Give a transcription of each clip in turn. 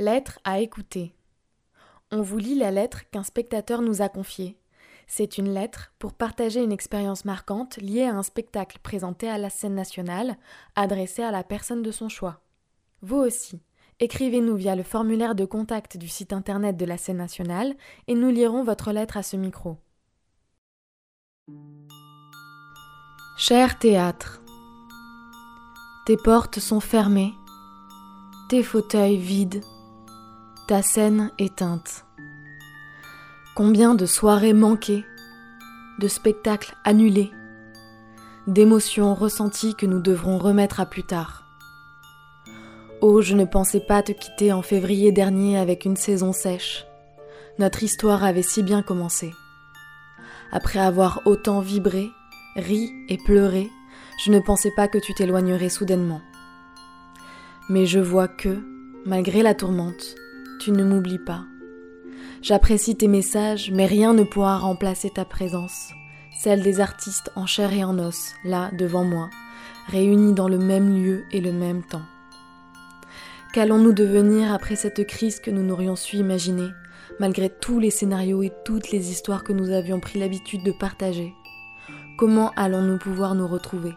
Lettre à écouter. On vous lit la lettre qu'un spectateur nous a confiée. C'est une lettre pour partager une expérience marquante liée à un spectacle présenté à la scène nationale, adressé à la personne de son choix. Vous aussi, écrivez-nous via le formulaire de contact du site internet de la scène nationale et nous lirons votre lettre à ce micro. Cher théâtre, tes portes sont fermées, tes fauteuils vides ta scène éteinte. Combien de soirées manquées, de spectacles annulés, d'émotions ressenties que nous devrons remettre à plus tard. Oh, je ne pensais pas te quitter en février dernier avec une saison sèche. Notre histoire avait si bien commencé. Après avoir autant vibré, ri et pleuré, je ne pensais pas que tu t'éloignerais soudainement. Mais je vois que, malgré la tourmente, tu ne m'oublies pas. J'apprécie tes messages, mais rien ne pourra remplacer ta présence, celle des artistes en chair et en os, là, devant moi, réunis dans le même lieu et le même temps. Qu'allons-nous devenir après cette crise que nous n'aurions su imaginer, malgré tous les scénarios et toutes les histoires que nous avions pris l'habitude de partager? Comment allons-nous pouvoir nous retrouver?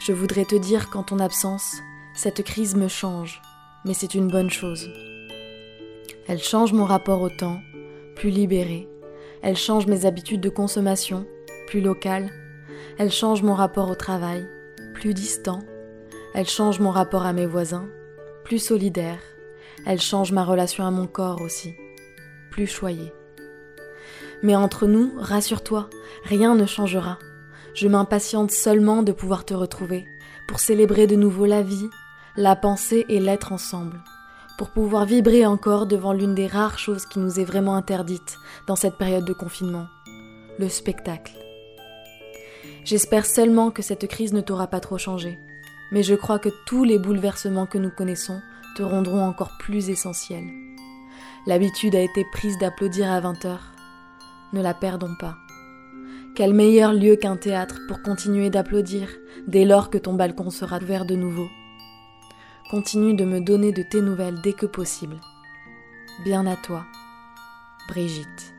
Je voudrais te dire qu'en ton absence, cette crise me change, mais c'est une bonne chose. Elle change mon rapport au temps, plus libéré. Elle change mes habitudes de consommation, plus locales. Elle change mon rapport au travail, plus distant. Elle change mon rapport à mes voisins, plus solidaire. Elle change ma relation à mon corps aussi, plus choyé. Mais entre nous, rassure-toi, rien ne changera. Je m'impatiente seulement de pouvoir te retrouver, pour célébrer de nouveau la vie, la pensée et l'être ensemble pour pouvoir vibrer encore devant l'une des rares choses qui nous est vraiment interdite dans cette période de confinement, le spectacle. J'espère seulement que cette crise ne t'aura pas trop changé, mais je crois que tous les bouleversements que nous connaissons te rendront encore plus essentiels. L'habitude a été prise d'applaudir à 20h. Ne la perdons pas. Quel meilleur lieu qu'un théâtre pour continuer d'applaudir dès lors que ton balcon sera ouvert de nouveau Continue de me donner de tes nouvelles dès que possible. Bien à toi, Brigitte.